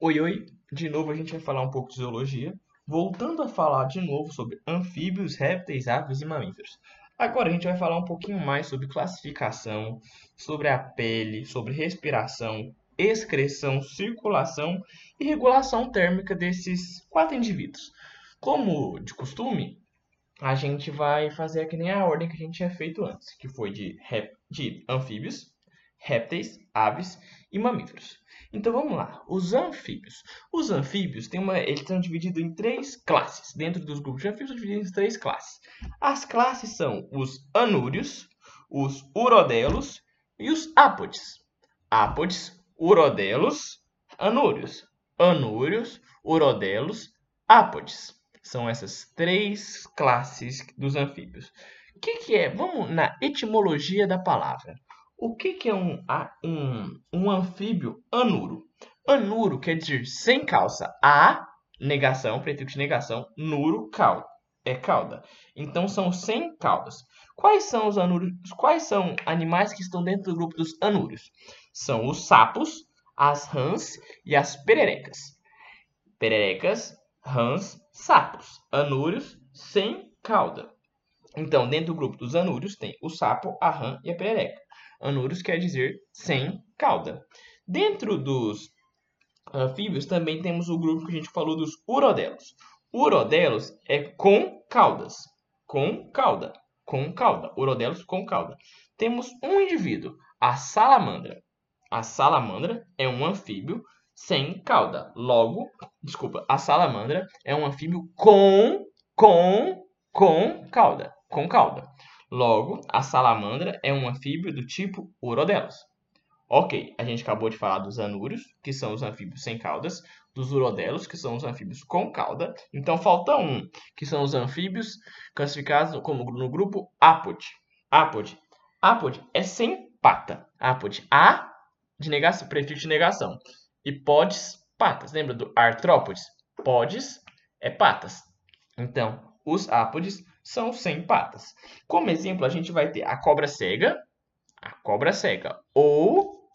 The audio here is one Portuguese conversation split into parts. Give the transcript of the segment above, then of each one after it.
Oi, oi! De novo a gente vai falar um pouco de zoologia, voltando a falar de novo sobre anfíbios, répteis, aves e mamíferos. Agora a gente vai falar um pouquinho mais sobre classificação, sobre a pele, sobre respiração, excreção, circulação e regulação térmica desses quatro indivíduos. Como de costume, a gente vai fazer aqui nem a ordem que a gente tinha feito antes, que foi de, rep... de anfíbios, répteis, aves e mamíferos. Então vamos lá, os anfíbios. Os anfíbios têm uma, eles são divididos em três classes. Dentro dos grupos de anfíbios, são divididos em três classes. As classes são os anúrios, os urodelos e os ápodes. Ápodes, urodelos, anúrios. Anúrios, urodelos, ápodes. São essas três classes dos anfíbios. O que, que é? Vamos na etimologia da palavra. O que, que é um, um, um anfíbio anuro? Anuro quer dizer sem calça. A, negação, prefixo de negação, nuro, cauda. É cauda. Então são sem caudas. Quais são os anúrios? Quais são animais que estão dentro do grupo dos anúrios? São os sapos, as rãs e as pererecas. Pererecas, rãs, sapos. Anúrios sem cauda. Então, dentro do grupo dos anúrios tem o sapo, a rã e a perereca. Anúrios quer dizer sem cauda. Dentro dos anfíbios também temos o grupo que a gente falou dos urodelos. Urodelos é com caudas. Com cauda. Com cauda. Urodelos com cauda. Temos um indivíduo, a salamandra. A salamandra é um anfíbio sem cauda. Logo, desculpa, a salamandra é um anfíbio com com com cauda, com cauda. Logo, a salamandra é um anfíbio do tipo Urodelos. Ok, a gente acabou de falar dos anúrios, que são os anfíbios sem caudas, dos urodelos, que são os anfíbios com cauda. Então falta um, que são os anfíbios classificados como no grupo Apod. Apod. Apod é sem pata. Apod. A de negação, prefixo de negação. E podes, patas. Lembra do artrópodes? Podes é patas. Então, os ápodes são sem patas. Como exemplo, a gente vai ter a cobra cega, a cobra cega, ou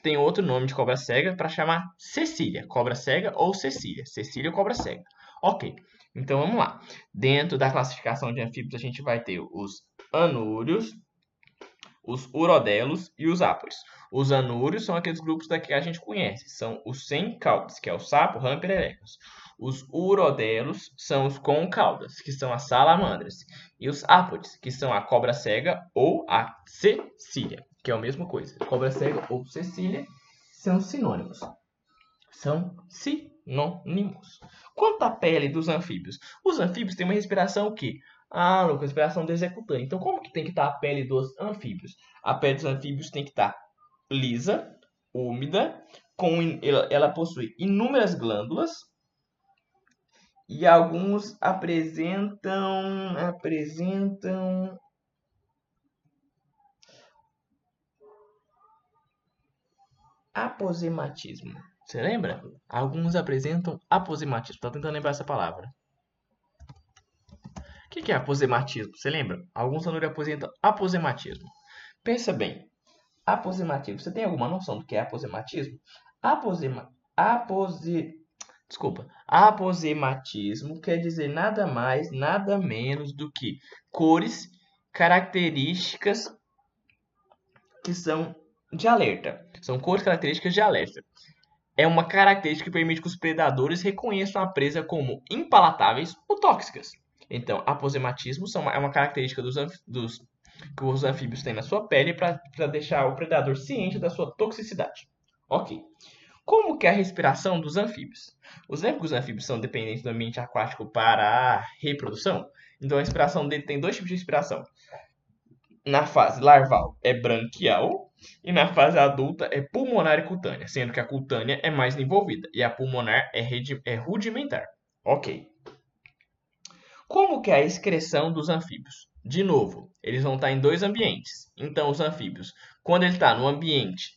tem outro nome de cobra cega para chamar Cecília, cobra cega ou Cecília, Cecília ou cobra cega. Ok, então vamos lá. Dentro da classificação de anfíbios, a gente vai ter os anúrios, os urodelos e os ápodes. Os anúrios são aqueles grupos daqui que a gente conhece, são os sem caudas, que é o sapo, rã e pererecas. Os urodelos são os com caudas, que são as salamandras. E os ápodes, que são a cobra cega ou a cecília, que é a mesma coisa. Cobra cega ou cecília são sinônimos. São sinônimos. Quanto à pele dos anfíbios? Os anfíbios têm uma respiração que ah, Lucas, respiração desecutânea. Então, como que tem que estar a pele dos anfíbios? A pele dos anfíbios tem que estar lisa, úmida, com, ela, ela possui inúmeras glândulas, e alguns apresentam apresentam aposematismo. Você lembra? Alguns apresentam aposematismo. Estou tentando lembrar essa palavra. O que é aposematismo? Você lembra? Alguns alunos apresentam aposematismo. Pensa bem. Aposematismo. Você tem alguma noção do que é aposematismo? Aposema, apose, Desculpa. Aposematismo quer dizer nada mais, nada menos do que cores características que são de alerta. São cores características de alerta. É uma característica que permite que os predadores reconheçam a presa como impalatáveis ou tóxicas. Então, aposematismo são, é uma característica dos, dos, que os anfíbios têm na sua pele para deixar o predador ciente da sua toxicidade. Ok. Como que é a respiração dos anfíbios? Os anfíbios, anfíbios são dependentes do ambiente aquático para a reprodução. Então a respiração dele tem dois tipos de respiração. Na fase larval é branquial e na fase adulta é pulmonar e cutânea, sendo que a cutânea é mais envolvida e a pulmonar é, é rudimentar. Ok. Como que é a excreção dos anfíbios? De novo, eles vão estar em dois ambientes. Então, os anfíbios, quando ele está no ambiente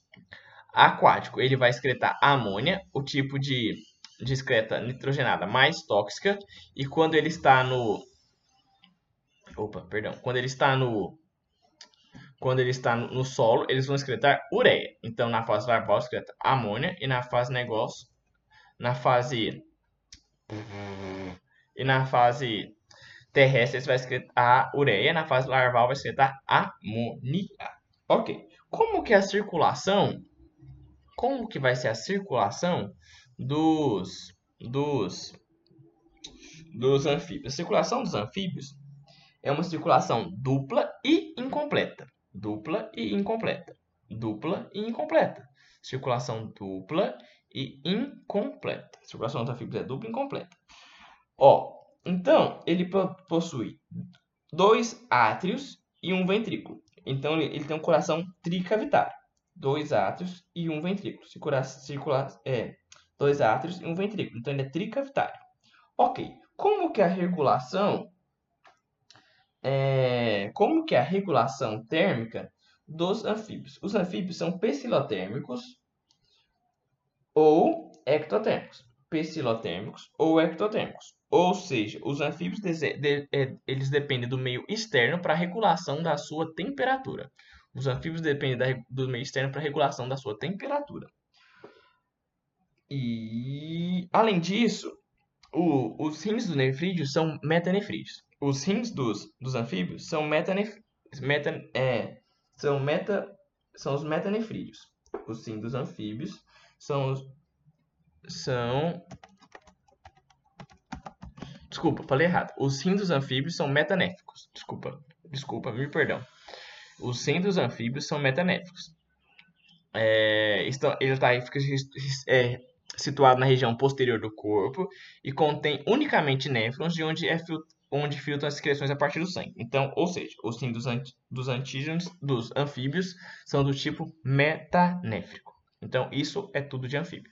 aquático, ele vai excretar amônia, o tipo de, excreta nitrogenada mais tóxica, e quando ele está no Opa, perdão. Quando ele está no quando ele está no solo, eles vão excretar ureia. Então, na fase larval, excreta amônia e na fase negócio na fase e na fase terrestre você vai escrito a ureia, na fase larval vai escrito a amonia. Ok. Como que é a circulação? Como que vai ser a circulação dos dos dos anfíbios? A circulação dos anfíbios é uma circulação dupla e incompleta. Dupla e incompleta. Dupla e incompleta. Circulação dupla e incompleta. circulação dos anfíbios é dupla e incompleta. Ó, então, ele possui dois átrios e um ventrículo. Então, ele, tem um coração tricavitário. Dois átrios e um ventrículo. É, dois átrios e um ventrículo. Então, ele é tricavitário. Ok. Como que a regulação é, como que a regulação térmica dos anfíbios? Os anfíbios são psilotérmicos ou ectotérmicos. Psilotérmicos ou ectotérmicos. Ou seja, os anfíbios de, é, eles dependem do meio externo para a regulação da sua temperatura. Os anfíbios dependem do meio externo para regulação da sua temperatura. E, além disso, o, os rins dos nefrídeos são metanefrídeos. Os rins dos, dos anfíbios são metanef, meta, é, são, meta, são os metanefrídeos. Os rins dos anfíbios são os, são Desculpa, falei errado. Os rins dos anfíbios são metanéficos. Desculpa, desculpa, me perdão. Os dos anfíbios são metanéficos. É, estão, ele tá, fica é, situado na região posterior do corpo e contém unicamente néfrons de onde, é onde filtram as excreções a partir do sangue. Então, ou seja, os rins dos, dos antígenos dos anfíbios são do tipo metanéfrico. Então, isso é tudo de anfíbio.